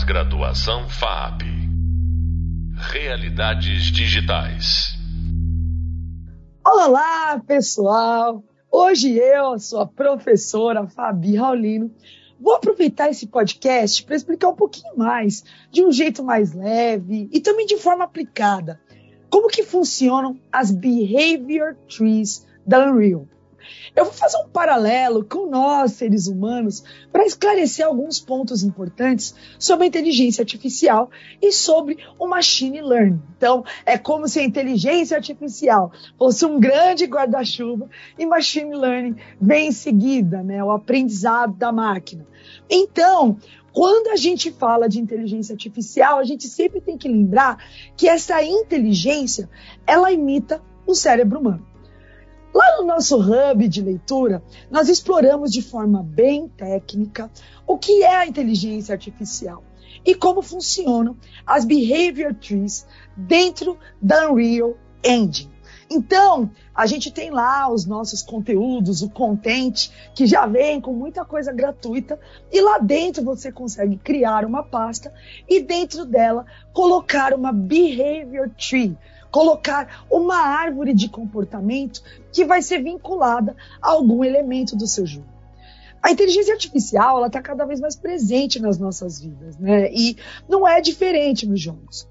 Pós-graduação FAP. Realidades digitais. Olá, pessoal! Hoje eu, sua professora Fabi Raulino, vou aproveitar esse podcast para explicar um pouquinho mais, de um jeito mais leve e também de forma aplicada, como que funcionam as behavior trees da Unreal. Eu vou fazer um paralelo com nós, seres humanos, para esclarecer alguns pontos importantes sobre a inteligência artificial e sobre o machine learning. Então, é como se a inteligência artificial fosse um grande guarda-chuva e machine learning vem em seguida, né, o aprendizado da máquina. Então, quando a gente fala de inteligência artificial, a gente sempre tem que lembrar que essa inteligência, ela imita o cérebro humano. Lá no nosso hub de leitura, nós exploramos de forma bem técnica o que é a inteligência artificial e como funcionam as behavior trees dentro da Unreal Engine. Então, a gente tem lá os nossos conteúdos, o content, que já vem com muita coisa gratuita, e lá dentro você consegue criar uma pasta e dentro dela colocar uma behavior tree, colocar uma árvore de comportamento que vai ser vinculada a algum elemento do seu jogo. A inteligência artificial ela está cada vez mais presente nas nossas vidas, né? E não é diferente nos jogos.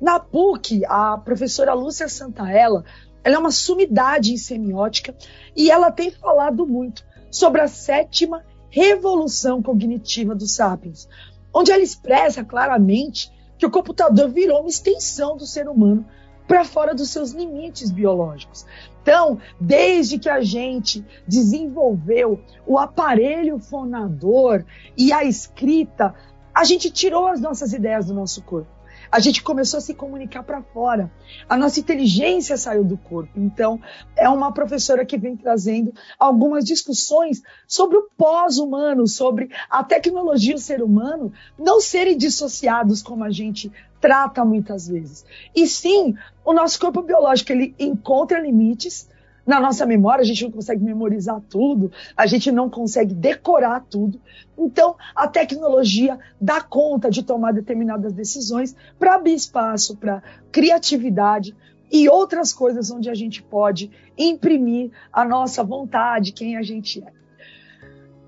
Na PUC, a professora Lúcia Santaella, ela é uma sumidade em semiótica e ela tem falado muito sobre a sétima revolução cognitiva dos sapiens, onde ela expressa claramente que o computador virou uma extensão do ser humano para fora dos seus limites biológicos. Então, desde que a gente desenvolveu o aparelho fonador e a escrita, a gente tirou as nossas ideias do nosso corpo a gente começou a se comunicar para fora. A nossa inteligência saiu do corpo. Então, é uma professora que vem trazendo algumas discussões sobre o pós-humano, sobre a tecnologia e o ser humano não serem dissociados como a gente trata muitas vezes. E sim, o nosso corpo biológico ele encontra limites na nossa memória, a gente não consegue memorizar tudo, a gente não consegue decorar tudo. Então, a tecnologia dá conta de tomar determinadas decisões para abrir espaço para criatividade e outras coisas onde a gente pode imprimir a nossa vontade, quem a gente é.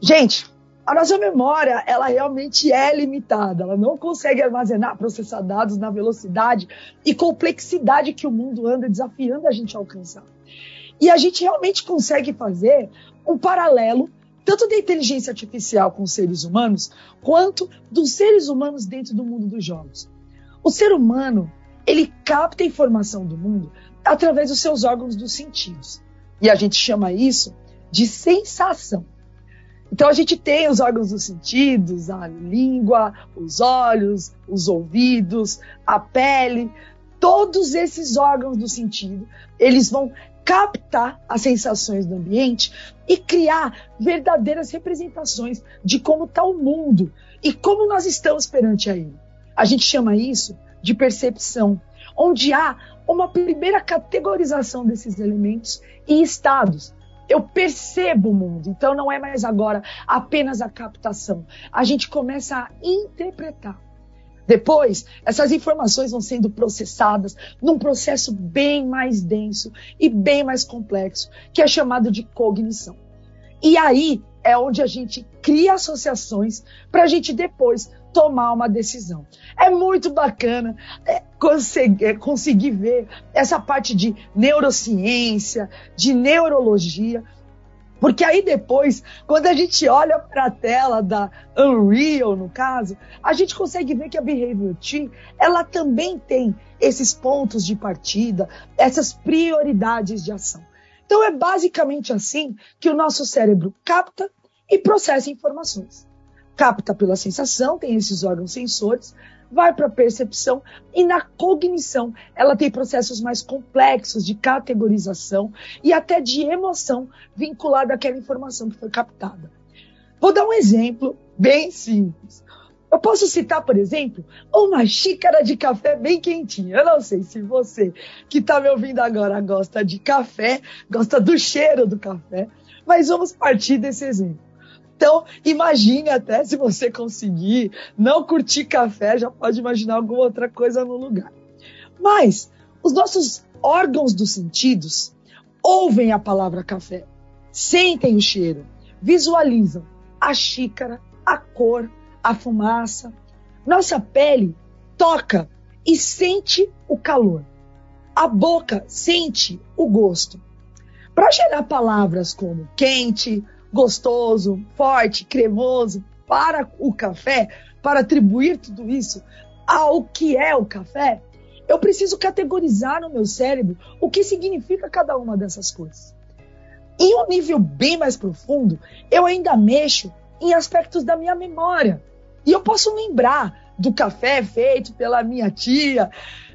Gente, a nossa memória, ela realmente é limitada, ela não consegue armazenar, processar dados na velocidade e complexidade que o mundo anda desafiando a gente a alcançar. E a gente realmente consegue fazer um paralelo tanto da inteligência artificial com os seres humanos, quanto dos seres humanos dentro do mundo dos jogos. O ser humano, ele capta a informação do mundo através dos seus órgãos dos sentidos. E a gente chama isso de sensação. Então a gente tem os órgãos dos sentidos, a língua, os olhos, os ouvidos, a pele, todos esses órgãos do sentido, eles vão captar as sensações do ambiente e criar verdadeiras representações de como está o mundo e como nós estamos perante a ele. A gente chama isso de percepção, onde há uma primeira categorização desses elementos e estados. Eu percebo o mundo, então não é mais agora apenas a captação. A gente começa a interpretar. Depois, essas informações vão sendo processadas num processo bem mais denso e bem mais complexo, que é chamado de cognição. E aí é onde a gente cria associações para a gente depois tomar uma decisão. É muito bacana é, conseguir, é, conseguir ver essa parte de neurociência, de neurologia, porque aí depois, quando a gente olha para a tela da Unreal, no caso, a gente consegue ver que a Behavior Tree, ela também tem esses pontos de partida, essas prioridades de ação. Então é basicamente assim que o nosso cérebro capta e processa informações. Capta pela sensação, tem esses órgãos sensores, vai para a percepção e na cognição ela tem processos mais complexos de categorização e até de emoção vinculada àquela informação que foi captada. Vou dar um exemplo bem simples. Eu posso citar, por exemplo, uma xícara de café bem quentinha. Eu não sei se você que está me ouvindo agora gosta de café, gosta do cheiro do café, mas vamos partir desse exemplo. Então, imagine até se você conseguir não curtir café, já pode imaginar alguma outra coisa no lugar. Mas os nossos órgãos dos sentidos ouvem a palavra café, sentem o cheiro, visualizam a xícara, a cor, a fumaça. Nossa pele toca e sente o calor. A boca sente o gosto. Para gerar palavras como quente, gostoso, forte, cremoso para o café, para atribuir tudo isso ao que é o café, eu preciso categorizar no meu cérebro o que significa cada uma dessas coisas. Em um nível bem mais profundo, eu ainda mexo em aspectos da minha memória. E eu posso lembrar do café feito pela minha tia.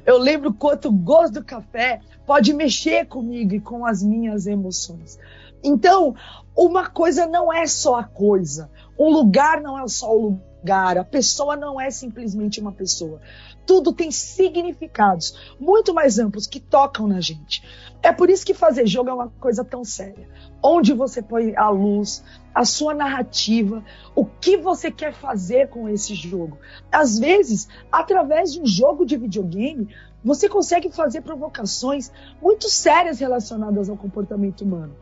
Eu lembro quanto o gosto do café pode mexer comigo e com as minhas emoções. Então, uma coisa não é só a coisa, um lugar não é só o lugar, a pessoa não é simplesmente uma pessoa. Tudo tem significados muito mais amplos que tocam na gente. É por isso que fazer jogo é uma coisa tão séria. Onde você põe a luz, a sua narrativa, o que você quer fazer com esse jogo. Às vezes, através de um jogo de videogame, você consegue fazer provocações muito sérias relacionadas ao comportamento humano.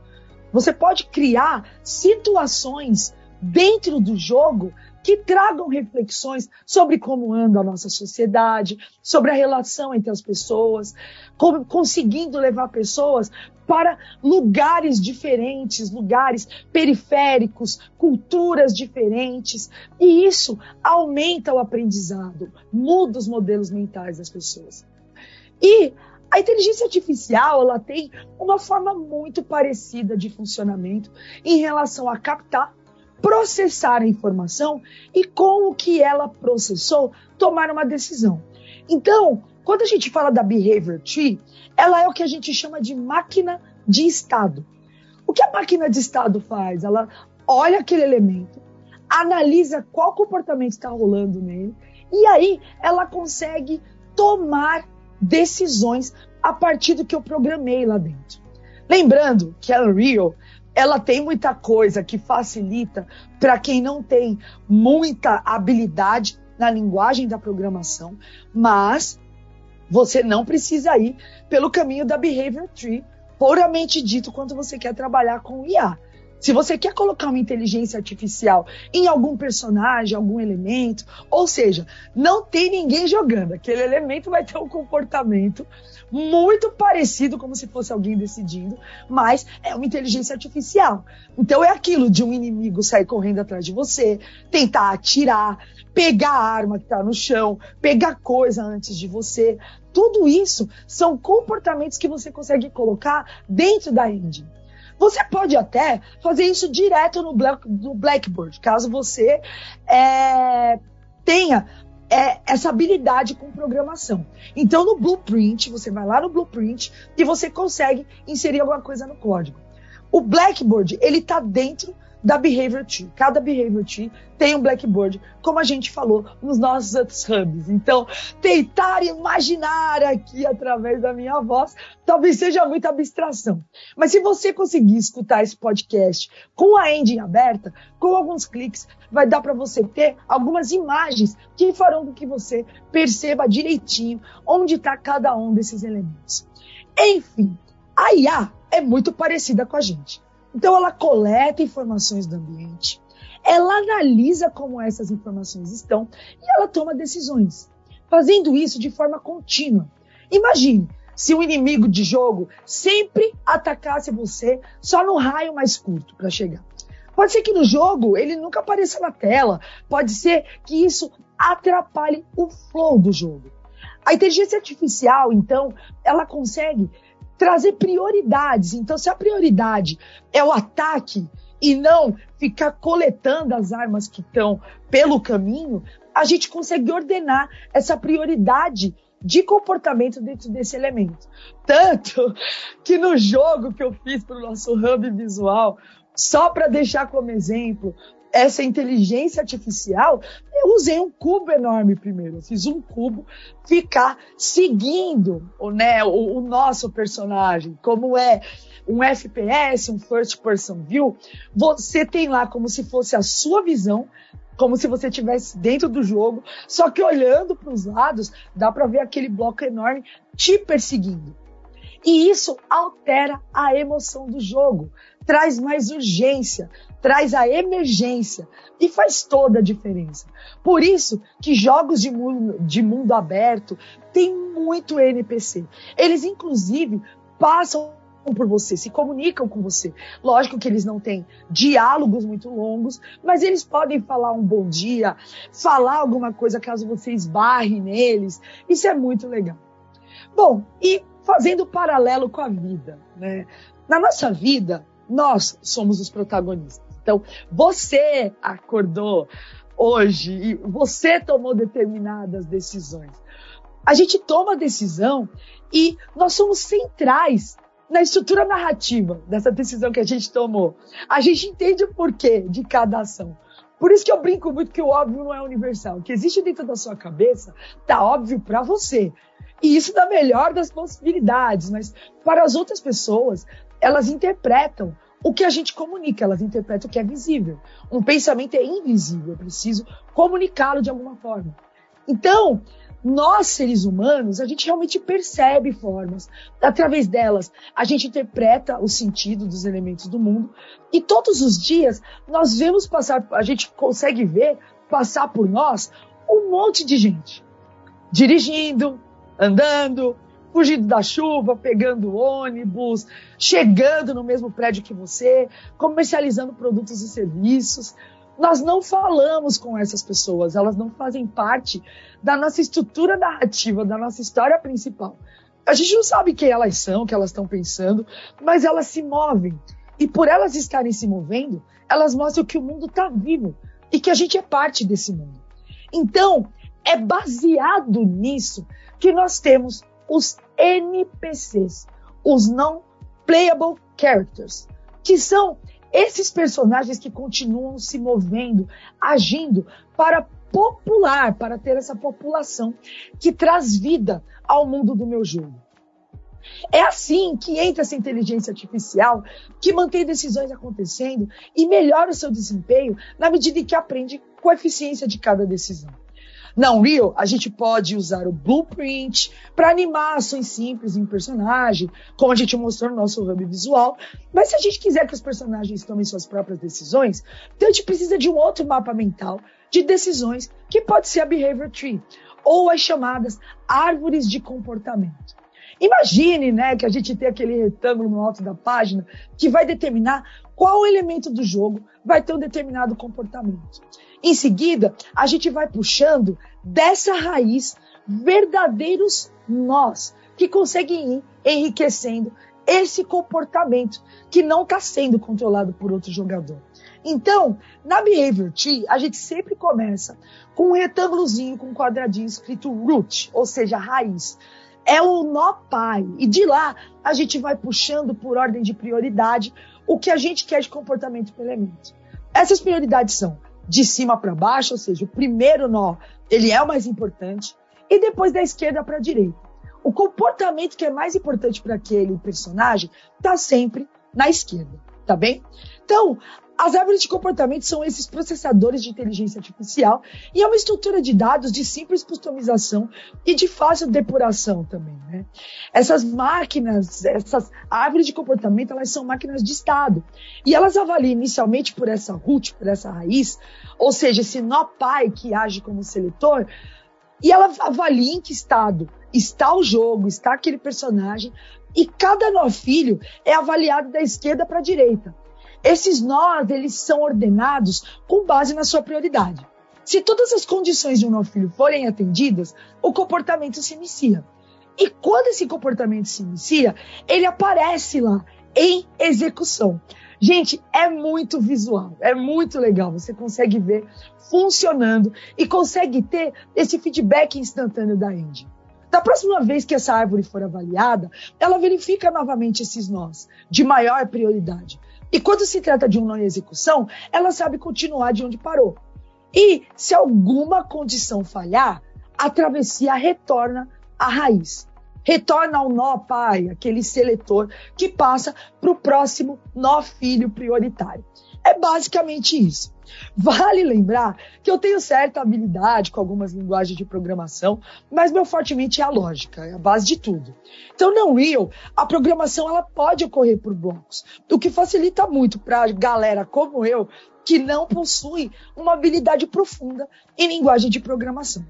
Você pode criar situações dentro do jogo que tragam reflexões sobre como anda a nossa sociedade, sobre a relação entre as pessoas, como, conseguindo levar pessoas para lugares diferentes, lugares periféricos, culturas diferentes, e isso aumenta o aprendizado, muda os modelos mentais das pessoas. E a inteligência artificial ela tem uma forma muito parecida de funcionamento em relação a captar, processar a informação e com o que ela processou tomar uma decisão. Então, quando a gente fala da behavior tree, ela é o que a gente chama de máquina de estado. O que a máquina de estado faz? Ela olha aquele elemento, analisa qual comportamento está rolando nele e aí ela consegue tomar decisões a partir do que eu programei lá dentro. Lembrando que a Unreal ela tem muita coisa que facilita para quem não tem muita habilidade na linguagem da programação, mas você não precisa ir pelo caminho da Behavior Tree, puramente dito, quando você quer trabalhar com IA. Se você quer colocar uma inteligência artificial em algum personagem, algum elemento, ou seja, não tem ninguém jogando, aquele elemento vai ter um comportamento muito parecido, como se fosse alguém decidindo, mas é uma inteligência artificial. Então é aquilo de um inimigo sair correndo atrás de você, tentar atirar, pegar a arma que está no chão, pegar coisa antes de você. Tudo isso são comportamentos que você consegue colocar dentro da engine. Você pode até fazer isso direto no, Black, no Blackboard, caso você é, tenha é, essa habilidade com programação. Então, no Blueprint, você vai lá no Blueprint e você consegue inserir alguma coisa no código. O Blackboard, ele está dentro da Behavior Tree. Cada Behavior Tree tem um Blackboard, como a gente falou nos nossos outros hubs. Então, tentar imaginar aqui através da minha voz talvez seja muita abstração. Mas se você conseguir escutar esse podcast com a engine aberta, com alguns cliques, vai dar para você ter algumas imagens que farão com que você perceba direitinho onde está cada um desses elementos. Enfim, a IA é muito parecida com a gente. Então ela coleta informações do ambiente, ela analisa como essas informações estão e ela toma decisões, fazendo isso de forma contínua. Imagine se o um inimigo de jogo sempre atacasse você só no raio mais curto para chegar. Pode ser que no jogo ele nunca apareça na tela, pode ser que isso atrapalhe o flow do jogo. A inteligência artificial, então, ela consegue trazer prioridades. Então, se a prioridade é o ataque e não ficar coletando as armas que estão pelo caminho, a gente consegue ordenar essa prioridade de comportamento dentro desse elemento. Tanto que no jogo que eu fiz para o nosso hub visual, só para deixar como exemplo essa inteligência artificial, Eu usei um cubo enorme primeiro. Eu fiz um cubo ficar seguindo né, o, o nosso personagem, como é um FPS, um First Person View, você tem lá como se fosse a sua visão, como se você estivesse dentro do jogo, só que olhando para os lados, dá para ver aquele bloco enorme te perseguindo. E isso altera a emoção do jogo, traz mais urgência, traz a emergência e faz toda a diferença. Por isso que jogos de mundo, de mundo aberto têm muito NPC. Eles, inclusive, passam por você, se comunicam com você. Lógico que eles não têm diálogos muito longos, mas eles podem falar um bom dia, falar alguma coisa caso você esbarre neles. Isso é muito legal. Bom, e fazendo paralelo com a vida, né? Na nossa vida, nós somos os protagonistas. Então, você acordou hoje e você tomou determinadas decisões. A gente toma decisão e nós somos centrais na estrutura narrativa dessa decisão que a gente tomou. A gente entende o porquê de cada ação. Por isso que eu brinco muito que o óbvio não é universal. O que existe dentro da sua cabeça tá óbvio para você. E isso dá melhor das possibilidades, mas para as outras pessoas, elas interpretam o que a gente comunica, elas interpretam o que é visível. Um pensamento é invisível, eu preciso comunicá-lo de alguma forma. Então, nós, seres humanos, a gente realmente percebe formas. Através delas, a gente interpreta o sentido dos elementos do mundo. E todos os dias, nós vemos passar, a gente consegue ver passar por nós um monte de gente. Dirigindo, andando, fugindo da chuva, pegando ônibus, chegando no mesmo prédio que você, comercializando produtos e serviços. Nós não falamos com essas pessoas, elas não fazem parte da nossa estrutura narrativa, da nossa história principal. A gente não sabe quem elas são, o que elas estão pensando, mas elas se movem. E por elas estarem se movendo, elas mostram que o mundo está vivo e que a gente é parte desse mundo. Então, é baseado nisso que nós temos os NPCs, os não playable characters, que são esses personagens que continuam se movendo, agindo para popular, para ter essa população que traz vida ao mundo do meu jogo. É assim que entra essa inteligência artificial que mantém decisões acontecendo e melhora o seu desempenho na medida em que aprende com a eficiência de cada decisão. Na Unreal, a gente pode usar o Blueprint para animar ações simples em personagem, como a gente mostrou no nosso hub visual. Mas se a gente quiser que os personagens tomem suas próprias decisões, então a gente precisa de um outro mapa mental de decisões, que pode ser a Behavior Tree, ou as chamadas árvores de comportamento. Imagine, né, que a gente tem aquele retângulo no alto da página que vai determinar qual elemento do jogo vai ter um determinado comportamento. Em seguida, a gente vai puxando dessa raiz verdadeiros nós que conseguem ir enriquecendo esse comportamento que não está sendo controlado por outro jogador. Então, na Behavior Tree, a gente sempre começa com um retângulozinho com um quadradinho escrito root, ou seja, raiz. É o nó pai. E de lá, a gente vai puxando por ordem de prioridade o que a gente quer de comportamento para elemento. Essas prioridades são de cima para baixo, ou seja, o primeiro nó, ele é o mais importante, e depois da esquerda para a direita. O comportamento que é mais importante para aquele personagem está sempre na esquerda, tá bem? Então, as árvores de comportamento são esses processadores de inteligência artificial e é uma estrutura de dados de simples customização e de fácil depuração também. Né? Essas máquinas, essas árvores de comportamento, elas são máquinas de estado e elas avaliam inicialmente por essa root, por essa raiz, ou seja, esse nó pai que age como seletor, e ela avalia em que estado está o jogo, está aquele personagem, e cada nó filho é avaliado da esquerda para a direita. Esses nós, eles são ordenados com base na sua prioridade. Se todas as condições de um nó filho forem atendidas, o comportamento se inicia. E quando esse comportamento se inicia, ele aparece lá em execução. Gente, é muito visual, é muito legal. Você consegue ver funcionando e consegue ter esse feedback instantâneo da engine. Da próxima vez que essa árvore for avaliada, ela verifica novamente esses nós de maior prioridade. E quando se trata de um em execução, ela sabe continuar de onde parou. E se alguma condição falhar, a travessia retorna à raiz. Retorna ao nó pai, aquele seletor que passa para o próximo nó filho prioritário. É basicamente isso. Vale lembrar que eu tenho certa habilidade com algumas linguagens de programação, mas meu fortemente é a lógica, é a base de tudo. Então, no Unreal, a programação ela pode ocorrer por blocos, o que facilita muito para galera como eu que não possui uma habilidade profunda em linguagem de programação.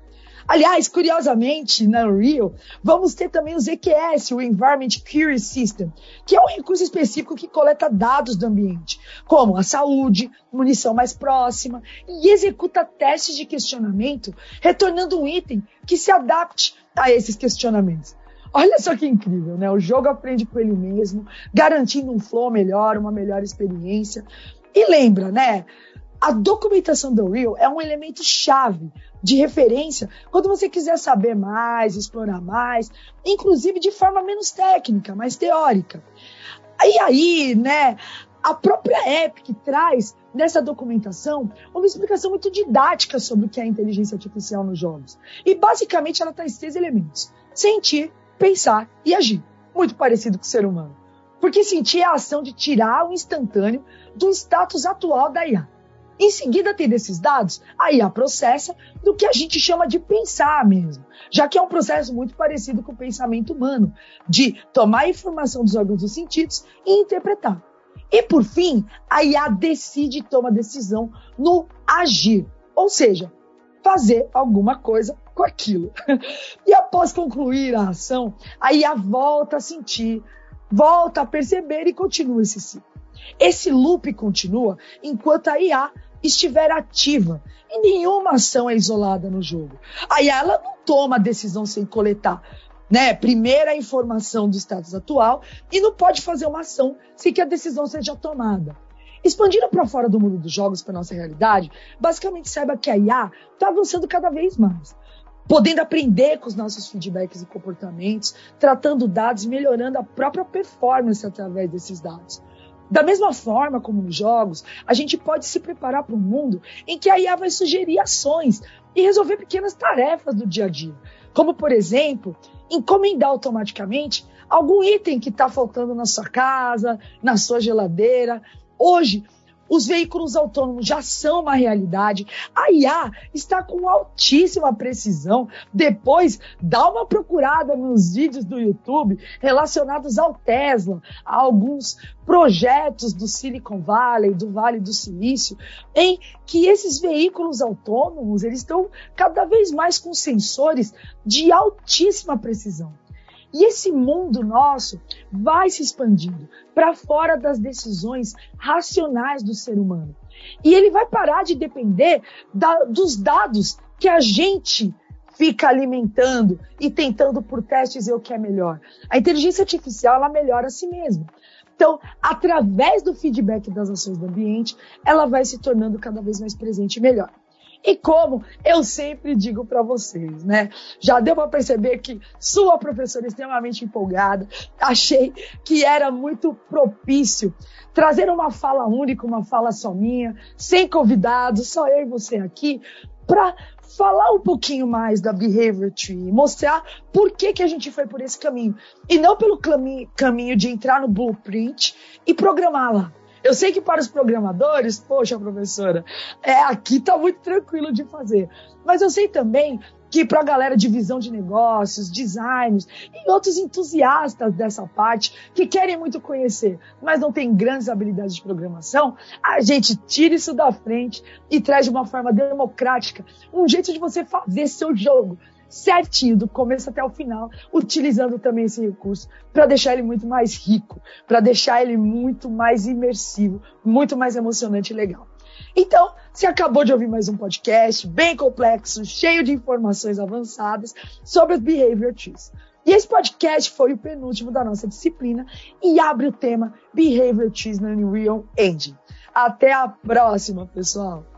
Aliás, curiosamente, na Unreal, vamos ter também o ZQS, o Environment Query System, que é um recurso específico que coleta dados do ambiente, como a saúde, munição mais próxima, e executa testes de questionamento, retornando um item que se adapte a esses questionamentos. Olha só que incrível, né? O jogo aprende com ele mesmo, garantindo um flow melhor, uma melhor experiência. E lembra, né? A documentação do Real é um elemento chave de referência quando você quiser saber mais, explorar mais, inclusive de forma menos técnica, mais teórica. E aí, né, a própria Epic traz nessa documentação uma explicação muito didática sobre o que é inteligência artificial nos jogos. E basicamente ela traz três elementos: sentir, pensar e agir. Muito parecido com o ser humano. Porque sentir é a ação de tirar o instantâneo do status atual da IA. Em seguida, tendo esses dados, a IA processa do que a gente chama de pensar mesmo, já que é um processo muito parecido com o pensamento humano, de tomar a informação dos órgãos dos sentidos e interpretar. E por fim, a IA decide e toma decisão no agir, ou seja, fazer alguma coisa com aquilo. E após concluir a ação, a IA volta a sentir, volta a perceber e continua esse ciclo. Esse loop continua enquanto a IA estiver ativa. E nenhuma ação é isolada no jogo. A IA ela não toma decisão sem coletar né, primeira informação do status atual e não pode fazer uma ação sem que a decisão seja tomada. Expandindo para fora do mundo dos jogos, para nossa realidade, basicamente saiba que a IA está avançando cada vez mais podendo aprender com os nossos feedbacks e comportamentos, tratando dados, melhorando a própria performance através desses dados. Da mesma forma como nos jogos, a gente pode se preparar para um mundo em que a IA vai sugerir ações e resolver pequenas tarefas do dia a dia, como, por exemplo, encomendar automaticamente algum item que está faltando na sua casa, na sua geladeira. Hoje, os veículos autônomos já são uma realidade. A IA está com altíssima precisão. Depois, dá uma procurada nos vídeos do YouTube relacionados ao Tesla, a alguns projetos do Silicon Valley, do Vale do Silício, em que esses veículos autônomos eles estão cada vez mais com sensores de altíssima precisão. E esse mundo nosso vai se expandindo para fora das decisões racionais do ser humano. E ele vai parar de depender da, dos dados que a gente fica alimentando e tentando por testes ver o que é melhor. A inteligência artificial ela melhora a si mesma. Então, através do feedback das ações do ambiente, ela vai se tornando cada vez mais presente e melhor. E como eu sempre digo para vocês, né? Já deu para perceber que sua professora é extremamente empolgada. Achei que era muito propício trazer uma fala única, uma fala só minha, sem convidados, só eu e você aqui, para falar um pouquinho mais da Behavior Tree, mostrar por que, que a gente foi por esse caminho. E não pelo caminho de entrar no blueprint e programar lá. Eu sei que para os programadores, poxa, professora, é, aqui está muito tranquilo de fazer. Mas eu sei também que para a galera de visão de negócios, designers e outros entusiastas dessa parte que querem muito conhecer, mas não têm grandes habilidades de programação, a gente tira isso da frente e traz de uma forma democrática um jeito de você fazer seu jogo certinho, do começo até o final, utilizando também esse recurso para deixar ele muito mais rico, para deixar ele muito mais imersivo, muito mais emocionante e legal. Então, você acabou de ouvir mais um podcast bem complexo, cheio de informações avançadas sobre os Behavior Trees. E esse podcast foi o penúltimo da nossa disciplina e abre o tema Behavior Trees no Unreal Engine. Até a próxima, pessoal!